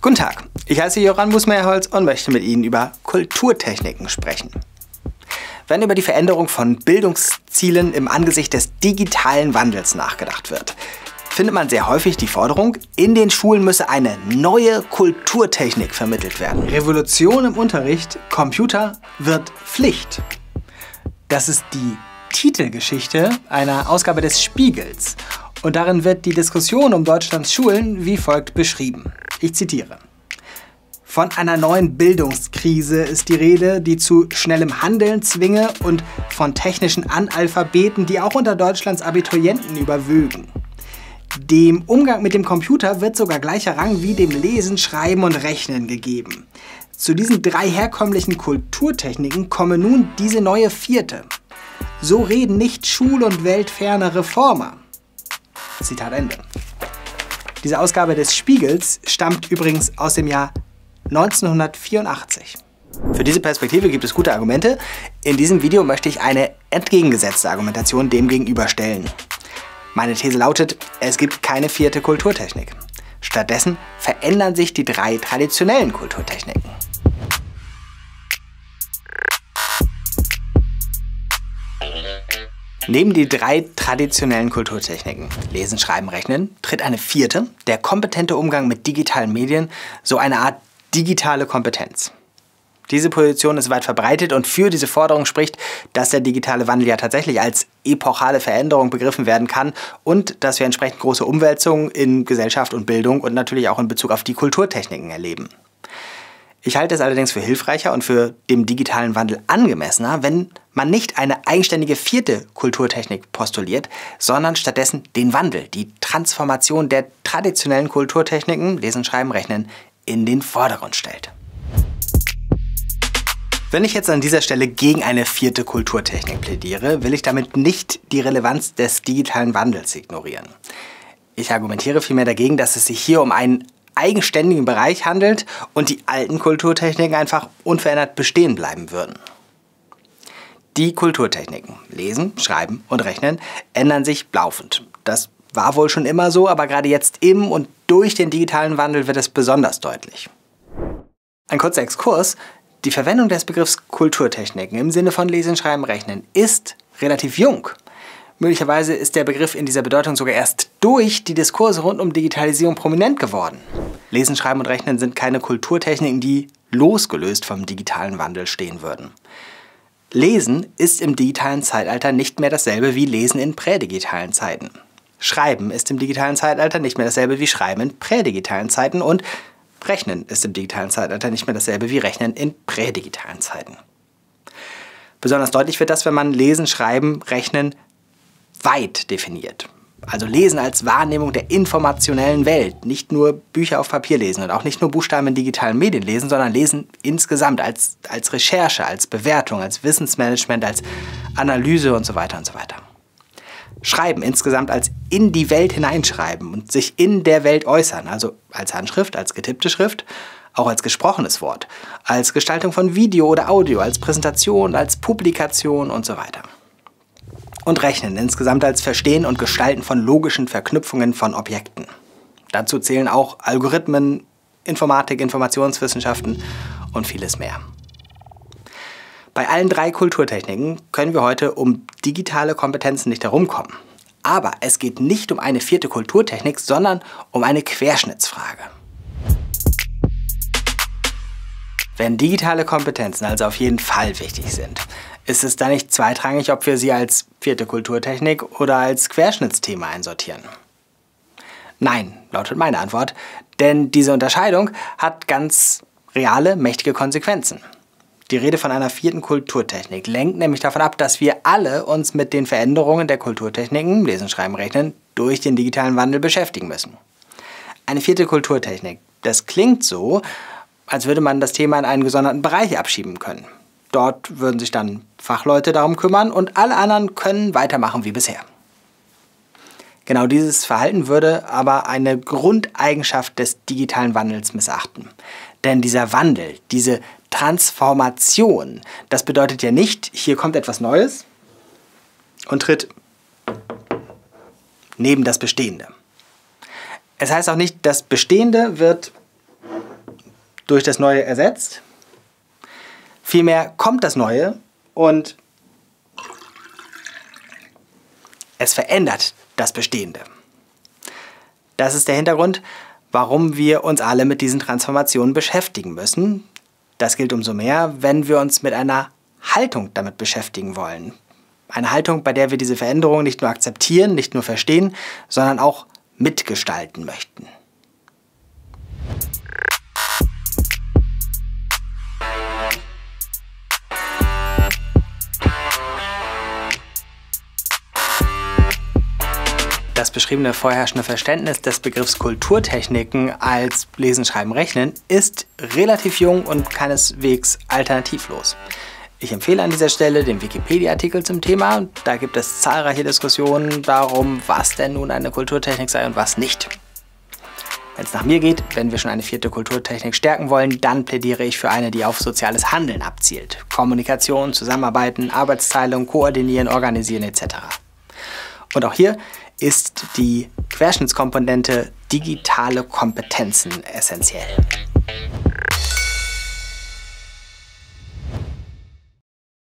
Guten Tag, ich heiße Joran Musmeerholz und möchte mit Ihnen über Kulturtechniken sprechen. Wenn über die Veränderung von Bildungszielen im Angesicht des digitalen Wandels nachgedacht wird, findet man sehr häufig die Forderung, in den Schulen müsse eine neue Kulturtechnik vermittelt werden. Revolution im Unterricht, Computer wird Pflicht. Das ist die Titelgeschichte einer Ausgabe des Spiegels. Und darin wird die Diskussion um Deutschlands Schulen wie folgt beschrieben. Ich zitiere. Von einer neuen Bildungskrise ist die Rede, die zu schnellem Handeln zwinge und von technischen Analphabeten, die auch unter Deutschlands Abiturienten überwögen. Dem Umgang mit dem Computer wird sogar gleicher Rang wie dem Lesen, Schreiben und Rechnen gegeben. Zu diesen drei herkömmlichen Kulturtechniken komme nun diese neue vierte. So reden nicht schul- und weltferne Reformer. Zitat Ende. Diese Ausgabe des Spiegels stammt übrigens aus dem Jahr 1984. Für diese Perspektive gibt es gute Argumente. In diesem Video möchte ich eine entgegengesetzte Argumentation dem gegenüberstellen. Meine These lautet, es gibt keine vierte Kulturtechnik. Stattdessen verändern sich die drei traditionellen Kulturtechniken. Neben die drei traditionellen Kulturtechniken, Lesen, Schreiben, Rechnen, tritt eine vierte, der kompetente Umgang mit digitalen Medien, so eine Art digitale Kompetenz. Diese Position ist weit verbreitet und für diese Forderung spricht, dass der digitale Wandel ja tatsächlich als epochale Veränderung begriffen werden kann und dass wir entsprechend große Umwälzungen in Gesellschaft und Bildung und natürlich auch in Bezug auf die Kulturtechniken erleben. Ich halte es allerdings für hilfreicher und für dem digitalen Wandel angemessener, wenn man nicht eine eigenständige vierte Kulturtechnik postuliert, sondern stattdessen den Wandel, die Transformation der traditionellen Kulturtechniken, Lesen, Schreiben, Rechnen, in den Vordergrund stellt. Wenn ich jetzt an dieser Stelle gegen eine vierte Kulturtechnik plädiere, will ich damit nicht die Relevanz des digitalen Wandels ignorieren. Ich argumentiere vielmehr dagegen, dass es sich hier um einen eigenständigen Bereich handelt und die alten Kulturtechniken einfach unverändert bestehen bleiben würden. Die Kulturtechniken, Lesen, Schreiben und Rechnen, ändern sich laufend. Das war wohl schon immer so, aber gerade jetzt im und durch den digitalen Wandel wird es besonders deutlich. Ein kurzer Exkurs. Die Verwendung des Begriffs Kulturtechniken im Sinne von Lesen, Schreiben, Rechnen ist relativ jung. Möglicherweise ist der Begriff in dieser Bedeutung sogar erst durch die Diskurse rund um Digitalisierung prominent geworden. Lesen, Schreiben und Rechnen sind keine Kulturtechniken, die losgelöst vom digitalen Wandel stehen würden. Lesen ist im digitalen Zeitalter nicht mehr dasselbe wie Lesen in prädigitalen Zeiten. Schreiben ist im digitalen Zeitalter nicht mehr dasselbe wie Schreiben in prädigitalen Zeiten und Rechnen ist im digitalen Zeitalter nicht mehr dasselbe wie Rechnen in prädigitalen Zeiten. Besonders deutlich wird das, wenn man Lesen, Schreiben, Rechnen weit definiert. Also Lesen als Wahrnehmung der informationellen Welt. Nicht nur Bücher auf Papier lesen und auch nicht nur Buchstaben in digitalen Medien lesen, sondern Lesen insgesamt als, als Recherche, als Bewertung, als Wissensmanagement, als Analyse und so weiter und so weiter. Schreiben insgesamt als in die Welt hineinschreiben und sich in der Welt äußern, also als Handschrift, als getippte Schrift, auch als gesprochenes Wort, als Gestaltung von Video oder Audio, als Präsentation, als Publikation und so weiter und Rechnen insgesamt als Verstehen und Gestalten von logischen Verknüpfungen von Objekten. Dazu zählen auch Algorithmen, Informatik, Informationswissenschaften und vieles mehr. Bei allen drei Kulturtechniken können wir heute um digitale Kompetenzen nicht herumkommen. Aber es geht nicht um eine vierte Kulturtechnik, sondern um eine Querschnittsfrage. Wenn digitale Kompetenzen also auf jeden Fall wichtig sind, ist es da nicht zweitrangig, ob wir sie als vierte Kulturtechnik oder als Querschnittsthema einsortieren? Nein, lautet meine Antwort, denn diese Unterscheidung hat ganz reale, mächtige Konsequenzen. Die Rede von einer vierten Kulturtechnik lenkt nämlich davon ab, dass wir alle uns mit den Veränderungen der Kulturtechniken, Lesen, Schreiben, Rechnen, durch den digitalen Wandel beschäftigen müssen. Eine vierte Kulturtechnik, das klingt so, als würde man das Thema in einen gesonderten Bereich abschieben können. Dort würden sich dann Fachleute darum kümmern und alle anderen können weitermachen wie bisher. Genau dieses Verhalten würde aber eine Grundeigenschaft des digitalen Wandels missachten. Denn dieser Wandel, diese Transformation, das bedeutet ja nicht, hier kommt etwas Neues und tritt neben das Bestehende. Es heißt auch nicht, das Bestehende wird durch das Neue ersetzt. Vielmehr kommt das Neue und es verändert das Bestehende. Das ist der Hintergrund, warum wir uns alle mit diesen Transformationen beschäftigen müssen. Das gilt umso mehr, wenn wir uns mit einer Haltung damit beschäftigen wollen. Eine Haltung, bei der wir diese Veränderungen nicht nur akzeptieren, nicht nur verstehen, sondern auch mitgestalten möchten. Das beschriebene vorherrschende Verständnis des Begriffs Kulturtechniken als Lesen, Schreiben, Rechnen ist relativ jung und keineswegs alternativlos. Ich empfehle an dieser Stelle den Wikipedia-Artikel zum Thema. Da gibt es zahlreiche Diskussionen darum, was denn nun eine Kulturtechnik sei und was nicht. Wenn es nach mir geht, wenn wir schon eine vierte Kulturtechnik stärken wollen, dann plädiere ich für eine, die auf soziales Handeln abzielt. Kommunikation, Zusammenarbeiten, Arbeitsteilung, Koordinieren, Organisieren etc. Und auch hier ist die Querschnittskomponente digitale Kompetenzen essentiell.